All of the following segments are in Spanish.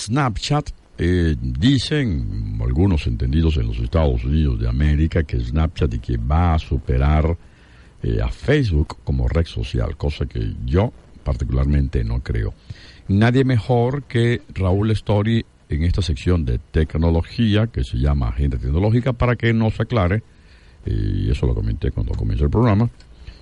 Snapchat. Eh, dicen algunos entendidos en los Estados Unidos de América que Snapchat y que va a superar eh, a Facebook como red social, cosa que yo particularmente no creo. Nadie mejor que Raúl Story en esta sección de tecnología que se llama Agenda Tecnológica para que nos aclare, eh, y eso lo comenté cuando comenzó el programa,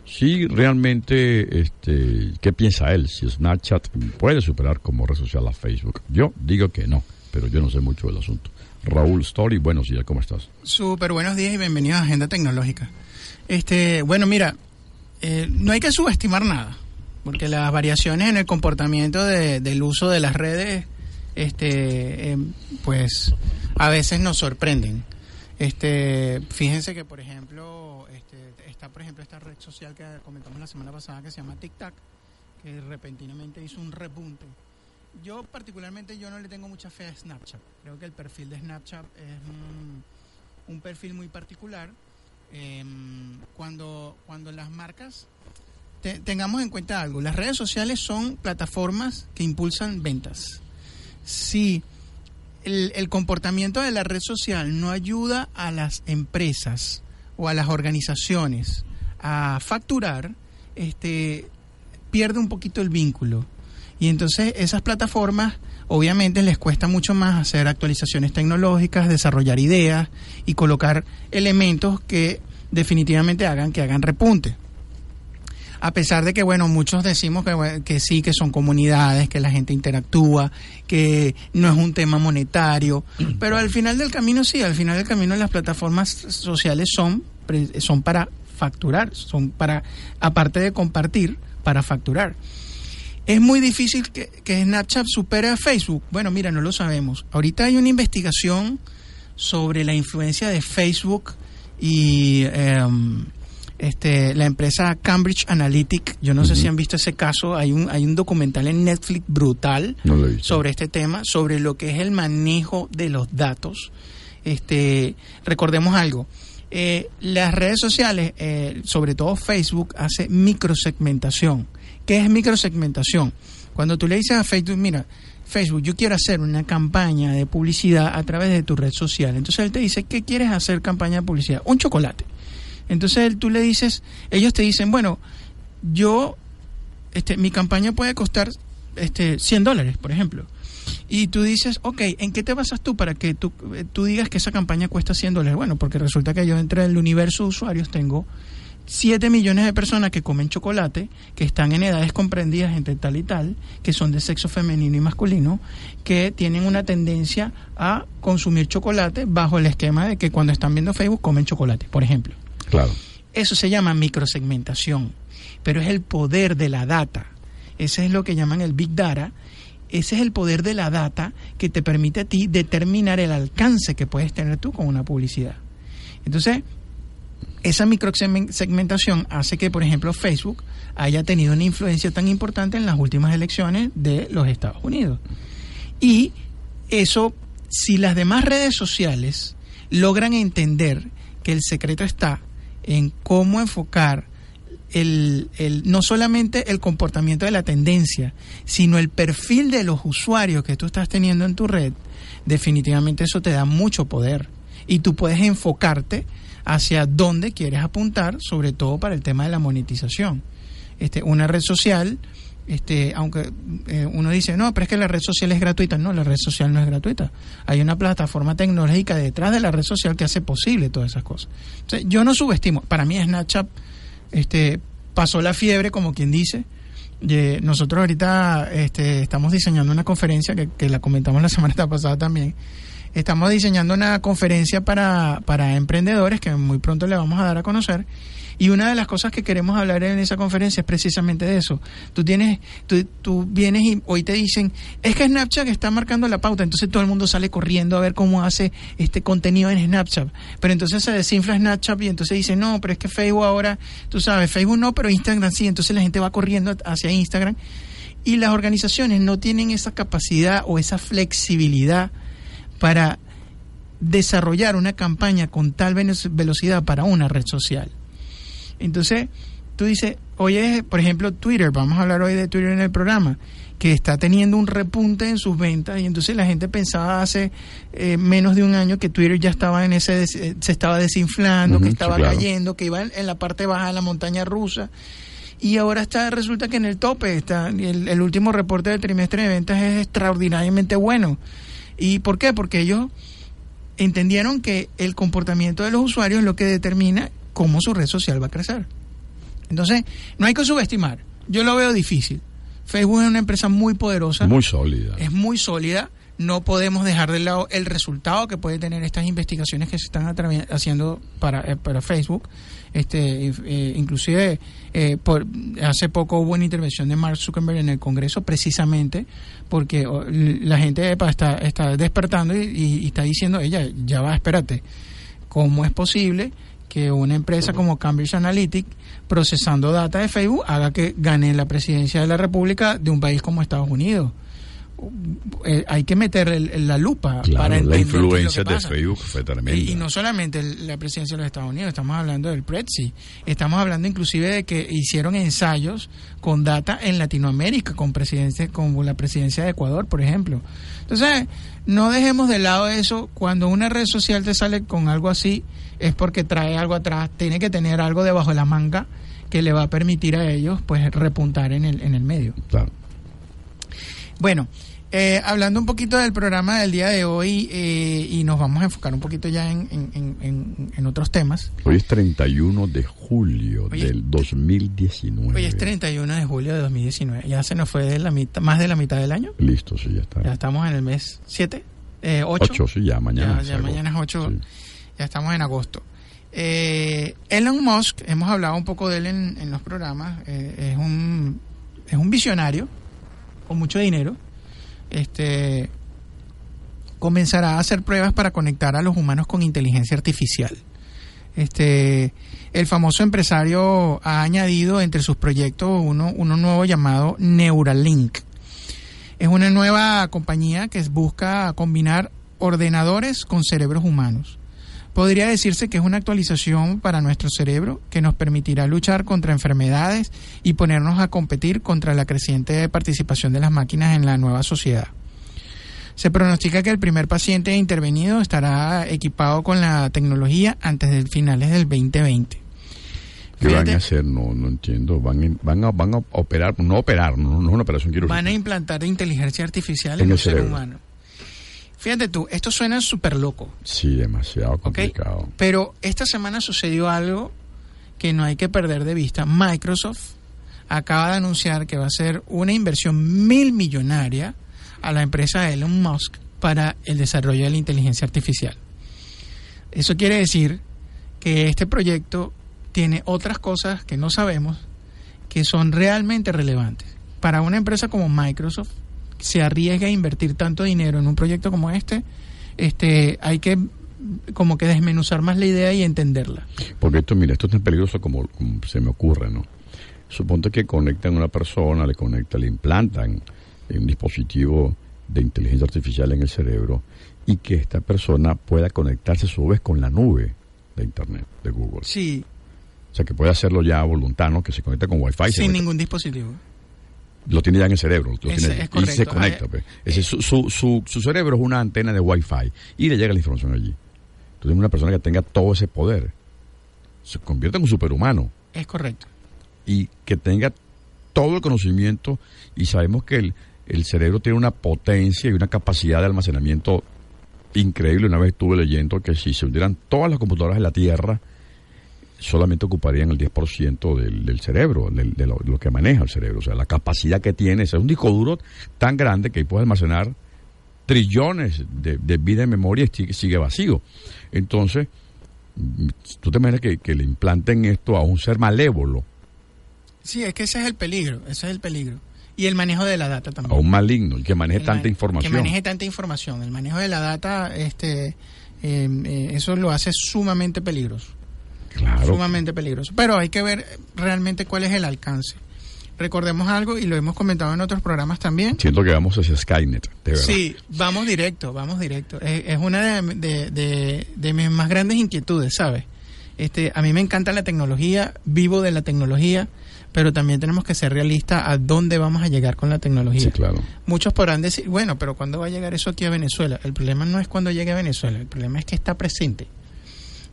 si realmente, este, ¿qué piensa él? Si Snapchat puede superar como red social a Facebook. Yo digo que no, pero yo no sé mucho del asunto. Raúl Story, buenos días, ¿cómo estás? Súper buenos días y bienvenidos a Agenda Tecnológica. Este, bueno, mira, eh, no hay que subestimar nada, porque las variaciones en el comportamiento del uso de las redes, este, em, pues, a veces nos sorprenden. Este, fíjense que, por ejemplo, está por ejemplo esta red social que comentamos la semana pasada que se llama TikTok, que repentinamente hizo un repunte. Yo particularmente yo no le tengo mucha fe a Snapchat. Creo que el perfil de Snapchat es un, perfil muy particular. Em, cuando, cuando las marcas tengamos en cuenta algo, las redes sociales son plataformas que impulsan ventas. Si el, el comportamiento de la red social no ayuda a las empresas o a las organizaciones a facturar, este, pierde un poquito el vínculo. Y entonces esas plataformas obviamente les cuesta mucho más hacer actualizaciones tecnológicas, desarrollar ideas y colocar elementos que definitivamente hagan que hagan repunte. A pesar de que, bueno, muchos decimos que, que sí, que son comunidades, que la gente interactúa, que no es un tema monetario, pero al final del camino sí, al final del camino las plataformas sociales son, son para facturar, son para, aparte de compartir, para facturar. ¿Es muy difícil que, Snapchat supere a Facebook? Bueno, mira, no lo sabemos. Ahorita hay una investigación sobre la influencia de Facebook y em, este, la empresa Cambridge Analytic. Yo no sé si han visto ese caso. Hay un, hay un documental en Netflix brutal sobre este tema, sobre lo que es el manejo de los datos. Este, recordemos algo. Eh, las redes sociales, eh, sobre todo Facebook, hace microsegmentación. ¿Qué es microsegmentación? Cuando tú le dices a Facebook, mira, Facebook, yo quiero hacer una campaña de publicidad a través de tu red social. Entonces él te dice, ¿qué quieres hacer campaña de publicidad? Un chocolate. Entonces tú le dices, ellos te dicen, bueno, yo, este, mi campaña puede costar este, 100 dólares, por ejemplo. Y tú dices, ok, ¿en qué te basas tú para que tú, eh, tú digas que esa campaña cuesta 100 dólares? Bueno, porque resulta que yo entre el universo de usuarios tengo 7 millones de personas que comen chocolate, que están en edades comprendidas entre tal y tal, que son de sexo femenino y masculino, que tienen una tendencia a consumir chocolate bajo el esquema de que cuando están viendo Facebook comen chocolate, por ejemplo. Claro. Eso se llama microsegmentación, pero es el poder de la data. Ese es lo que llaman el Big Data. Ese es el poder de la data que te permite a ti determinar el alcance que puedes tener tú con una publicidad. Entonces, esa microsegmentación hace que, por ejemplo, Facebook haya tenido una influencia tan importante en las últimas elecciones de los Estados Unidos. Y eso, si las demás redes sociales logran entender que el secreto está en cómo enfocar el, no solamente el comportamiento de la tendencia, sino el perfil de los usuarios que tú estás teniendo en tu red, definitivamente eso te da mucho poder. Y tú puedes enfocarte hacia dónde quieres apuntar, sobre todo para el tema de la monetización. Este, una red social este, aunque eh, uno dice, no, pero es que la red social es gratuita. No, la red social no es gratuita. Hay una plataforma tecnológica detrás de la red social que hace posible todas esas cosas. yo no subestimo. Para mí Snapchat este, pasó la fiebre, como quien dice. nosotros ahorita este, estamos diseñando una conferencia que, que la comentamos la semana pasada también. Estamos diseñando una conferencia para, para emprendedores que muy pronto le vamos a dar a conocer y una de las cosas que queremos hablar en esa conferencia es precisamente de eso. Tú tienes, tú, tú vienes y hoy te dicen, es que Snapchat está marcando la pauta, entonces todo el mundo sale corriendo a ver cómo hace este contenido en Snapchat. Pero entonces se desinfla Snapchat y entonces dice, no, pero es que Facebook ahora, tú sabes, Facebook no, pero Instagram sí, entonces la gente va corriendo hacia Instagram. Y las organizaciones no tienen esa capacidad o esa flexibilidad para desarrollar una campaña con tal velocidad para una red social. Entonces, tú dices, hoy es, por ejemplo, Twitter, vamos a hablar hoy de Twitter en el programa, que está teniendo un repunte en sus ventas y entonces la gente pensaba hace eh, menos de un año que Twitter ya estaba en ese, eh, se estaba desinflando, que estaba cayendo, que iba en, la parte baja de la montaña rusa y ahora está resulta que en el tope está el, el último reporte del trimestre de ventas es extraordinariamente bueno. ¿Y por qué? Porque ellos entendieron que el comportamiento de los usuarios es lo que determina cómo su red social va a crecer. Entonces, no hay que subestimar. Yo lo veo difícil. Facebook es una empresa muy poderosa. Muy sólida. Es muy sólida. No podemos dejar de lado el resultado que puede tener estas investigaciones que se están haciendo para, eh, para Facebook. Este, eh, inclusive eh, por, hace poco hubo una intervención de Mark Zuckerberg en el Congreso precisamente porque la gente está, está despertando y, está diciendo, ella, ya va, espérate, ¿cómo es posible que una empresa como Cambridge Analytica, procesando data de Facebook, haga que gane la presidencia de la República de un país como Estados Unidos? Eh, hay que meter la lupa para entender la influencia de Facebook fue tremenda. Y, no solamente la presidencia de los Estados Unidos, estamos hablando del Prezi, estamos hablando inclusive de que hicieron ensayos con data en Latinoamérica, con presidencia, con la presidencia de Ecuador, por ejemplo. Entonces, no dejemos de lado eso, cuando una red social te sale con algo así, es porque trae algo atrás, tiene que tener algo debajo de la manga que le va a permitir a ellos pues repuntar en el, en el medio. Claro. Bueno, eh, hablando un poquito del programa del día de hoy eh, y nos vamos a enfocar un poquito ya en, en, otros temas. Hoy es 31 de julio del 2019. Hoy es 31 de julio de 2019. Ya se nos fue de la mitad, más de la mitad del año. Listo, sí, ya está. Ya estamos en el mes 7, eh, 8. 8, sí, ya mañana. Ya, mañana es 8, ya estamos en agosto. Eh, Elon Musk, hemos hablado un poco de él en, en los programas, es, un, es un visionario con mucho dinero este, comenzará a hacer pruebas para conectar a los humanos con inteligencia artificial. Este, el famoso empresario ha añadido entre sus proyectos uno, uno nuevo llamado Neuralink. Es una nueva compañía que busca combinar ordenadores con cerebros humanos. Podría decirse que es una actualización para nuestro cerebro que nos permitirá luchar contra enfermedades y ponernos a competir contra la creciente participación de las máquinas en la nueva sociedad. Se pronostica que el primer paciente intervenido estará equipado con la tecnología antes de finales del 2020. ¿Qué van a hacer? No, no entiendo. Van, van, a, van a operar, no operar, no, no es una operación quirúrgica. Van a implantar inteligencia artificial en, el ser humano. Fíjate tú, esto suena súper loco. Sí, demasiado complicado. Pero esta semana sucedió algo que no hay que perder de vista. Microsoft acaba de anunciar que va a hacer una inversión mil millonaria a la empresa Elon Musk para el desarrollo de la inteligencia artificial. Eso quiere decir que este proyecto tiene otras cosas que no sabemos que son realmente relevantes. Para una empresa como Microsoft, se arriesga a invertir tanto dinero en un proyecto como este, este hay que como que desmenuzar más la idea y entenderla. Porque esto, mira, esto es tan peligroso como, se me ocurre, ¿no? Suponte que conectan a una persona, le conectan, le implantan un dispositivo de inteligencia artificial en el cerebro y que esta persona pueda conectarse a su vez con la nube de Internet, de Google. Sí. O sea, que puede hacerlo ya voluntario, que se conecte con Wi-Fi. Sin ningún dispositivo lo tiene ya en el cerebro. Lo tiene, y se conecta. Pues. Ese, su, su, su, cerebro es una antena de Wi-Fi y le llega la información allí. Entonces, una persona que tenga todo ese poder se convierte en un superhumano. Es correcto. Y que tenga todo el conocimiento y sabemos que el, el cerebro tiene una potencia y una capacidad de almacenamiento increíble. Una vez estuve leyendo que si se hundieran todas las computadoras de la Tierra, solamente ocuparían el 10% del, del cerebro, de lo, que maneja el cerebro. O sea, la capacidad que tiene es un disco duro tan grande que puede almacenar trillones de, de vida en memoria y sigue, vacío. Entonces, tú te imaginas que, le implanten esto a un ser malévolo. Sí, es que ese es el peligro, ese es el peligro. Y el manejo de la data también. A un maligno, y que maneje tanta información. Que maneje tanta información. El manejo de la data, este, eh, eh, eso lo hace sumamente peligroso. Sumamente peligroso. Pero hay que ver realmente cuál es el alcance. Recordemos algo y lo hemos comentado en otros programas también. Siento que vamos hacia Skynet, de verdad. Sí, vamos directo, vamos directo. Es, una de, de, mis más grandes inquietudes, ¿sabes? Este, a mí me encanta la tecnología, vivo de la tecnología, pero también tenemos que ser realistas a dónde vamos a llegar con la tecnología. Sí, claro. Muchos podrán decir, bueno, pero ¿cuándo va a llegar eso aquí a Venezuela? El problema no es cuando llegue a Venezuela, el problema es que está presente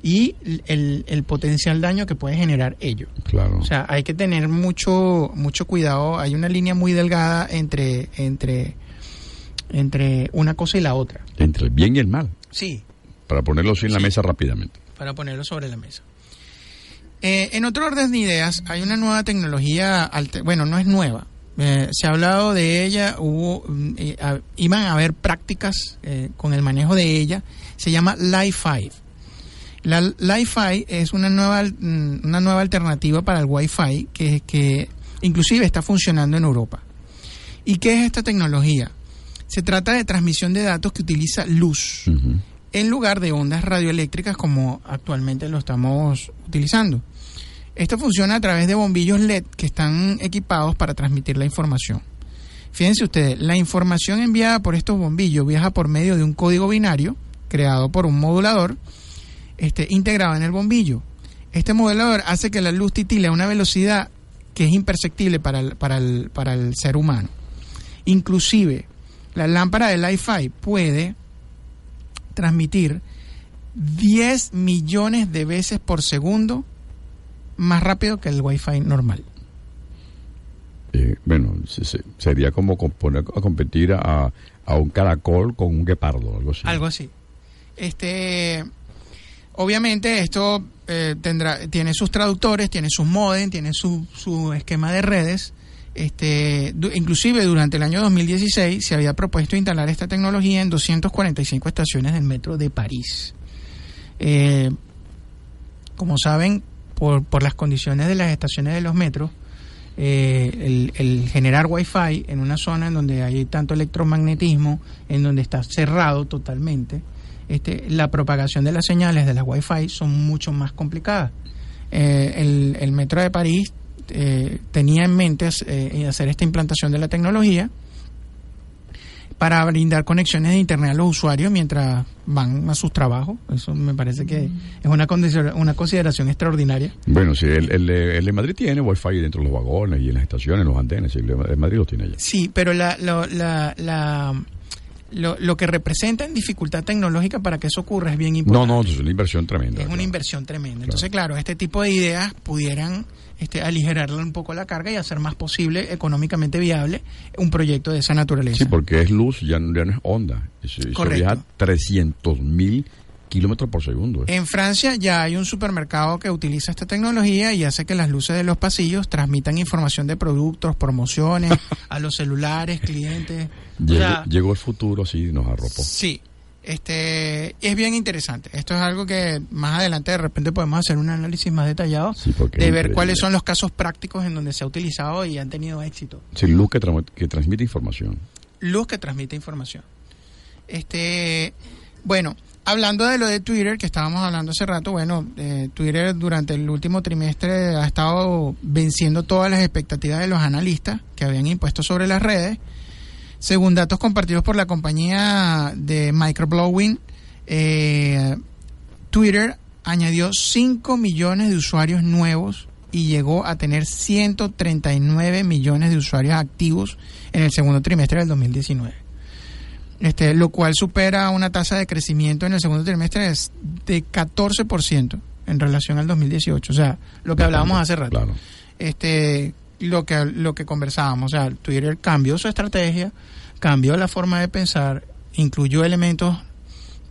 y el, el potencial daño que puede generar ello. Claro. O sea, hay que tener mucho mucho cuidado, hay una línea muy delgada entre entre entre una cosa y la otra. Entre el bien y el mal. Sí, Para ponerlo en la mesa rápidamente. para ponerlo sobre la mesa. Eh, en otro orden de ideas, hay una nueva tecnología, bueno, no es nueva. Eh, se ha hablado de ella, hubo, mm, eh, a- iban a haber prácticas con el manejo de ella. Se llama Li-Fi. La Li-Fi es una nueva, mm, una nueva alternativa para el Wi-Fi que, que inclusive está funcionando en Europa. ¿Y qué es esta tecnología? Se trata de transmisión de datos que utiliza luz en lugar de ondas radioeléctricas como actualmente lo estamos utilizando. Esto funciona a través de bombillos LED que están equipados para transmitir la información. Fíjense ustedes, la información enviada por estos bombillos viaja por medio de un código binario creado por un modulador este, integrado en el bombillo. Este modulador hace que la luz titile a una velocidad que es imperceptible para el, para el, para el ser humano. Inclusive, la lámpara de Li-Fi puede transmitir 10 millones de veces por segundo más rápido que el Wi-Fi normal. Eh, bueno, se- se- sería como com- poner a competir a, a un caracol con un guepardo, algo así. Algo así. Este, obviamente esto eh, tendrá, tiene sus traductores, tiene sus modem, tiene su, su esquema de redes. Este, inclusive durante el año 2016 se había propuesto instalar esta tecnología en 245 estaciones del metro de París. Eh, como saben, por, por las condiciones de las estaciones de los metros, eh, el, el generar wifi en una zona en donde hay tanto electromagnetismo, en donde está cerrado totalmente, este, la propagación de las señales de las wifi son mucho más complicadas. Eh, el, el metro de París eh, tenía en mente eh, hacer esta implantación de la tecnología para brindar conexiones de internet a los usuarios mientras van a sus trabajos. Eso me parece que es una, consideración extraordinaria. Bueno, sí, el, el, de- el de Madrid tiene wifi dentro de los vagones y en las estaciones, en los andenes, el de Madrid lo tiene ya. Sí, pero la, lo- la, la- lo, lo que representa en dificultad tecnológica para que eso ocurra es bien No, importante. no, es una inversión tremenda. es una inversión tremenda. Entonces, claro, este tipo de ideas pudieran este, aligerarle un poco la carga y hacer más posible, económicamente viable, un proyecto de esa naturaleza. Sí, porque es luz, ya, no- ya no es onda. Eso, eso Correcto. viaja 300 mil kilómetros por segundo. ¿eh? En Francia ya hay un supermercado que utiliza esta tecnología y hace que las luces de los pasillos transmitan información de productos, promociones a los celulares, clientes. O Llegó, sea, llegó el futuro así y nos arropó. Sí, este es bien interesante. Esto es algo que más adelante de repente podemos hacer un análisis más detallado Sí, de ver cuáles son los casos prácticos en donde se ha utilizado y han tenido éxito. Sí, luz que, tra- que transmite información. Luz que transmite información. Este, bueno, hablando de lo de Twitter que estábamos hablando hace rato, bueno, eh, Twitter durante el último trimestre ha estado venciendo todas las expectativas de los analistas que habían impuesto sobre las redes. Según datos compartidos por la compañía de Microblowing, eh, Twitter añadió 5 millones de usuarios nuevos y llegó a tener 139 millones de usuarios activos en el segundo trimestre del 2019. Este, lo cual supera una tasa de crecimiento en el segundo trimestre es de 14% en relación al 2018. O sea, lo que hablábamos hace rato Claro. este lo que lo que conversábamos, o sea, Twitter cambió su estrategia, cambió la forma de pensar, incluyó elementos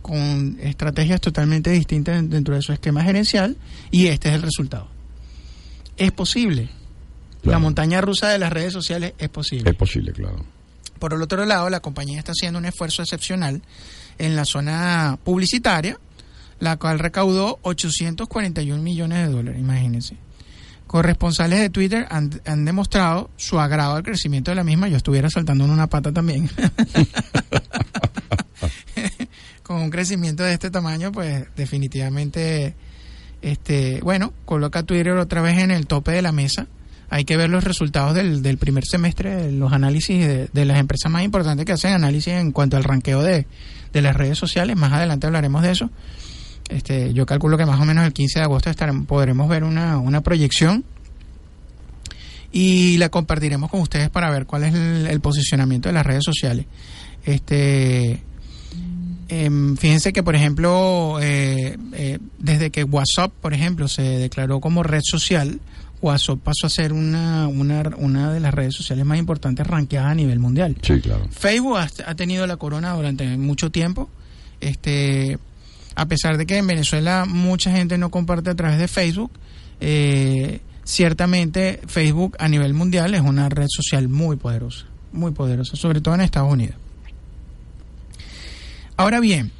con estrategias totalmente distintas dentro de su esquema gerencial y este es el resultado. Es posible. La montaña rusa de las redes sociales es posible. Es posible, claro. Por el otro lado, la compañía está haciendo un esfuerzo excepcional en la zona publicitaria, la cual recaudó 841 millones de dólares, imagínense. Corresponsales de Twitter han, demostrado su agrado al crecimiento de la misma. Yo estuviera saltando en una pata también. Con un crecimiento de este tamaño, pues definitivamente, este, bueno, coloca a Twitter otra vez en el tope de la mesa. Hay que ver los resultados del, del primer semestre, los análisis de, de las empresas más importantes que hacen análisis en cuanto al ranqueo de, de las redes sociales. Más adelante hablaremos de eso. Este, yo calculo que más o menos el 15 de agosto estaremos, podremos ver una, una proyección. y la compartiremos con ustedes para ver cuál es el, posicionamiento de las redes sociales. Este, em, fíjense que, por ejemplo, eh, eh, desde que WhatsApp, por ejemplo, se declaró como red social, WhatsApp pasó a ser una, una, una de las redes sociales más importantes ranqueadas a nivel mundial. Sí, claro. Facebook ha, tenido la corona durante mucho tiempo. Este, a pesar de que en Venezuela mucha gente no comparte a través de Facebook, eh, ciertamente Facebook a nivel mundial es una red social muy poderosa, muy poderosa, sobre todo en Estados Unidos. Ahora bien,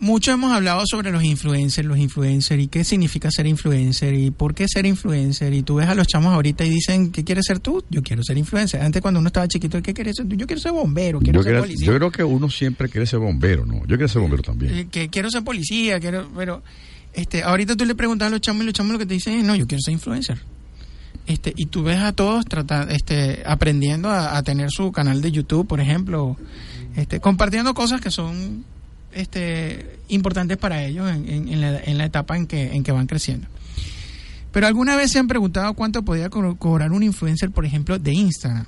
mucho hemos hablado sobre los influencers, los influencers y qué significa ser influencer y por qué ser influencer. Y tú ves a los chamos ahorita y dicen, ¿qué quieres ser tú? Yo quiero ser influencer. Antes cuando uno estaba chiquito, ¿qué quieres ser tú? Yo quiero ser bombero, quiero ser policía. Yo creo que uno siempre quiere ser bombero, ¿no? Yo quiero ser bombero también. Eh, que quiero ser policía, quiero, pero este, ahorita tú le preguntas a los chamos y los chamos lo que te dicen es, no, yo quiero ser influencer. Este, y tú ves a todos tratar, este, aprendiendo a, a tener su canal de YouTube, por ejemplo, este, compartiendo cosas que son este, importantes para ellos en, la, etapa en que, en que van creciendo. Pero alguna vez se han preguntado cuánto podía cobrar un influencer, por ejemplo, de Instagram.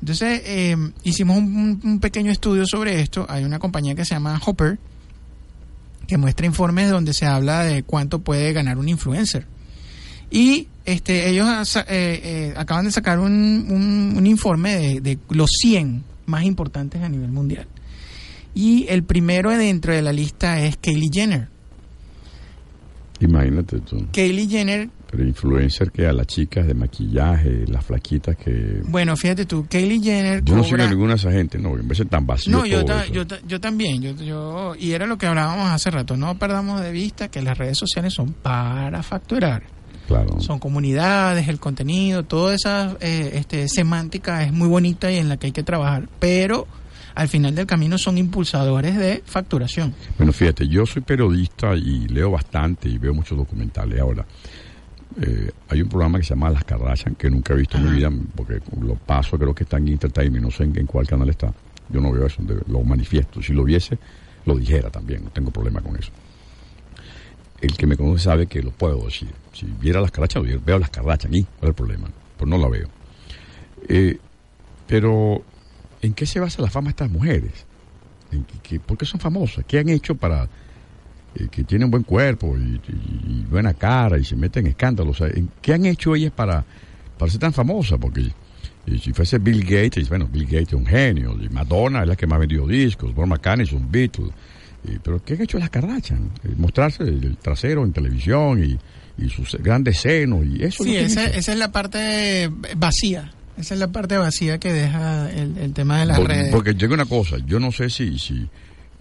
Entonces, em, hicimos un, pequeño estudio sobre esto. Hay una compañía que se llama Hopper, que muestra informes donde se habla de cuánto puede ganar un influencer. Y este, ellos eh, eh, acaban de sacar un, un, informe de, de, los 100 más importantes a nivel mundial. Y el primero dentro de la lista es Kylie Jenner. Imagínate tú. Kylie Jenner. Pero influencer que a las chicas de maquillaje, las flaquitas que... Bueno, fíjate tú, Kylie Jenner... Yo no a ninguna de esa gente, no, en vez de tan vacío No, yo, yo, yo, también, yo, yo, y era lo que hablábamos hace rato, no perdamos de vista que las redes sociales son para facturar. Claro. Son comunidades, el contenido, toda esa eh, este, semántica es muy bonita y en la que hay que trabajar, pero al final del camino son impulsadores de facturación. Bueno, fíjate, yo soy periodista y leo bastante y veo muchos documentales. Ahora, eh, hay un programa que se llama Las Kardashian que nunca he visto en mi vida porque lo paso, creo que está en Entertainment, no sé en, cuál canal está. Yo no veo eso, lo manifiesto. Si lo viese, lo dijera también, no tengo problema con eso. El que me conoce sabe que lo puedo decir. Si viera las Kardashian, veo las Kardashian y ¿cuál es el problema? Pues no la veo. Eh, pero ¿En qué se basa la fama de estas mujeres? ¿Por qué son famosas? ¿Qué han hecho para eh, que tienen buen cuerpo y, buena cara y se meten en escándalos? ¿Qué han hecho ellas para, para ser tan famosas? Porque si fuese Bill Gates, bueno, Bill Gates es un genio, y Madonna es la que más vendió discos, Paul McCartney es un Beatle. pero ¿qué han hecho las Kardashian? Eh, mostrarse el trasero en televisión y, sus grandes senos y eso. Sí, esa es la parte vacía esa es la parte vacía que deja el, tema de las redes. Porque llega una cosa, yo no sé si, si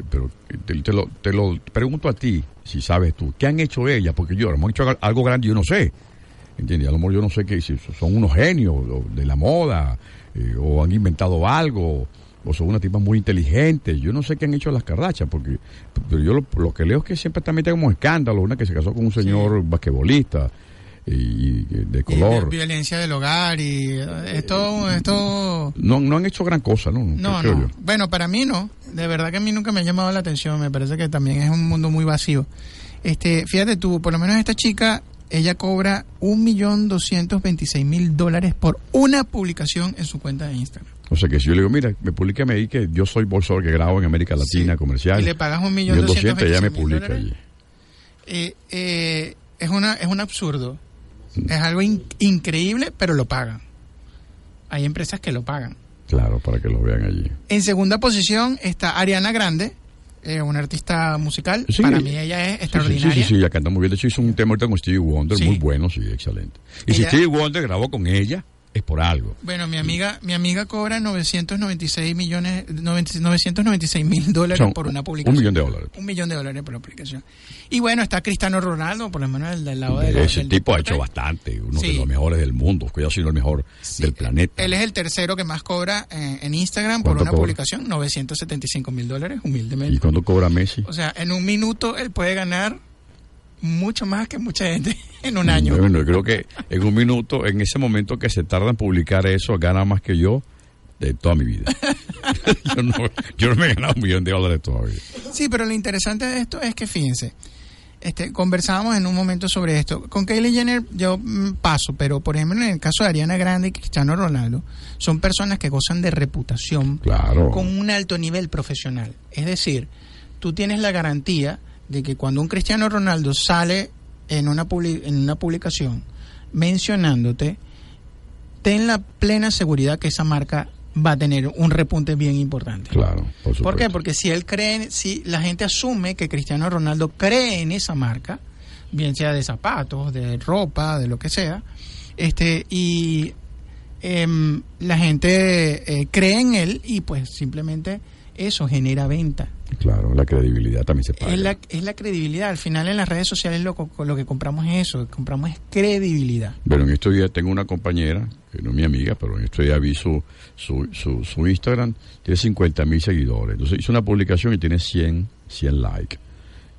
pero te, lo, te lo pregunto a ti, si sabes tú, ¿qué han hecho ellas? Porque yo, mejor hecho algo grande, yo no sé. ¿Entiendes? A lo mejor yo no sé que si son unos genios de la moda, eh, o han inventado algo, o son una tipa muy inteligente. Yo no sé qué han hecho las carrachas, porque pero yo lo, que leo es que siempre también como escándalo, una que se casó con un señor basquetbolista y, de color. violencia del hogar y esto... esto... No, no han hecho gran cosa, ¿no? No, no. Bueno, para mí no. De verdad que a mí nunca me ha llamado la atención. Me parece que también es un mundo muy vacío. Este, fíjate tú, por lo menos esta chica, ella cobra un millón doscientos veintiséis mil dólares por una publicación en su cuenta de Instagram. O sea que si yo le digo, mira, me publicame ahí que yo soy bolsador que grabo en América Latina, comercial. Y le pagas un millón doscientos ya me publica allí. Eh, eh, es, una, es un absurdo. Es algo increíble, pero lo pagan. Hay empresas que lo pagan. Claro, para que lo vean allí. En segunda posición está Ariana Grande, eh, una artista musical. para mí ella es extraordinaria. Sí, sí, sí, ella canta muy bien. De hecho, hizo un tema con Stevie Wonder muy bueno, sí, excelente. Y si Stevie Wonder grabó con ella, es por algo. Bueno, mi amiga, mi amiga cobra 996 millones, 996 mil dólares por una publicación. Un millón de dólares. Un millón de dólares por la publicación. Y bueno, está Cristiano Ronaldo, por lo menos el del lado de Ese tipo ha hecho bastante, uno de los mejores del mundo, cuidado si no el mejor del planeta. Él es el tercero que más cobra eh, en Instagram por una publicación, 975 mil dólares, humildemente. ¿Y cuánto cobra Messi? O sea, en un minuto él puede ganar mucho más que mucha gente en un año. Bueno, yo creo que en un minuto, en ese momento que se tarda en publicar eso, gana más que yo de toda mi vida. yo, no, me he ganado un millón de dólares todavía. Sí, pero lo interesante de esto es que fíjense, este, conversábamos en un momento sobre esto. Con Kylie Jenner yo mm, paso, pero por ejemplo en el caso de Ariana Grande y Cristiano Ronaldo, son personas que gozan de reputación Claro. con un alto nivel profesional. Es decir, tú tienes la garantía de que cuando un Cristiano Ronaldo sale en una, publi- en una publicación mencionándote, ten la plena seguridad que esa marca va a tener un repunte bien importante. Claro, por supuesto. ¿Por qué? Porque si él cree, si la gente asume que Cristiano Ronaldo cree en esa marca, bien sea de zapatos, de ropa, de lo que sea, este y em, la gente eh, cree en él y pues simplemente eso genera venta. Claro, la credibilidad también se paga. Es la, es la credibilidad. Al final en las redes sociales lo, lo que compramos es eso, compramos es credibilidad. Pero en estos días tengo una compañera, que no es mi amiga, pero en estos días vi su, su, su, su Instagram, tiene 50 mil seguidores. Entonces hizo una publicación y tiene 100, 100 likes.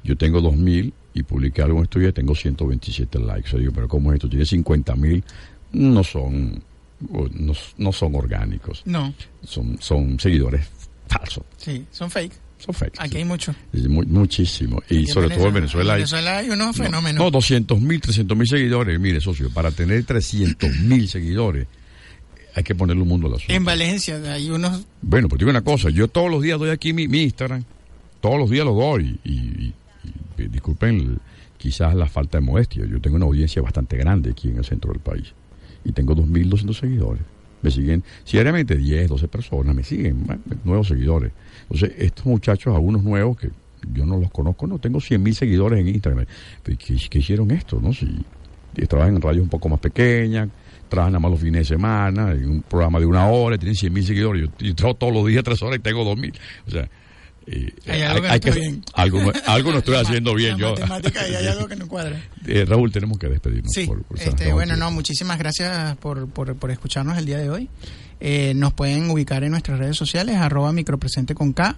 Yo tengo 2000 y publiqué algo en estos días y tengo 127 likes. Yo digo, pero ¿cómo es esto? Tiene 50 mil, no son, no, no son orgánicos, No, son, son seguidores falsos, sí, son fake. Son. Aquí hay mucho. Mu- muchísimo. Y, sobre todo en Venezuela En hay Venezuela hay unos no, fenómenos. No, 200 mil, 300 mil seguidores. Mire, socio, para tener 300 mil seguidores hay que ponerle un mundo al asunto. En Valencia hay unos Bueno, pues digo una cosa, yo todos los días doy aquí mi, mi Instagram, todos los días lo doy y, y- y- disculpen quizás la falta de modestia, yo tengo una audiencia bastante grande aquí en el centro del país y tengo 2.200 seguidores. Me siguen, diariamente 10, 12 personas, me siguen, nuevos seguidores. Entonces, estos muchachos, algunos nuevos que yo no los conozco, no, tengo 100.000 seguidores en Instagram. ¿qué, hicieron esto? no Si trabajan en radios un poco más pequeñas, trabajan nada más los fines de semana, en un programa de una hora, tienen 100 mil seguidores. Yo, yo trabajo todos los días tres horas y tengo 2 mil. O sea, eh, Hay algo que no algo, algo estoy haciendo bien yo. matemática y hay algo que no cuadra. Eh, Raúl, tenemos que despedirnos. Sí, por- por- este, bueno, no, muchísimas gracias por, por, por escucharnos el día de hoy. Eh, nos pueden ubicar en nuestras redes sociales, arroba micropresente con K.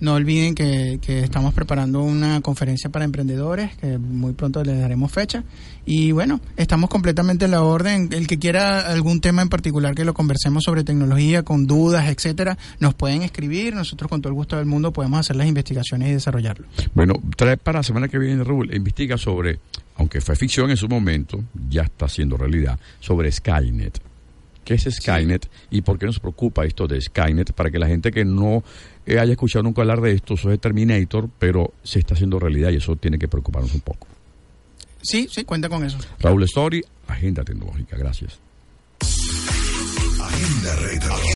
No olviden que, que estamos preparando una conferencia para emprendedores, que muy pronto les daremos fecha. Y bueno, estamos completamente a la orden. El que quiera algún tema en particular que lo conversemos sobre tecnología, con dudas, etcétera, nos pueden escribir. Nosotros con todo el gusto del mundo podemos hacer las investigaciones y desarrollarlo. Bueno, trae para la semana que viene, Raúl, investiga sobre, aunque fue ficción en su momento, ya está siendo realidad, sobre Skynet. ¿Qué es Skynet y por qué nos preocupa esto de Skynet? Para que la gente que no eh, haya escuchado nunca hablar de esto, eso es Terminator, pero se está haciendo realidad y eso tiene que preocuparnos un poco. Sí, sí, cuenta con eso. Raúl Story, Agenda Tecnológica. Gracias. Agenda Retro.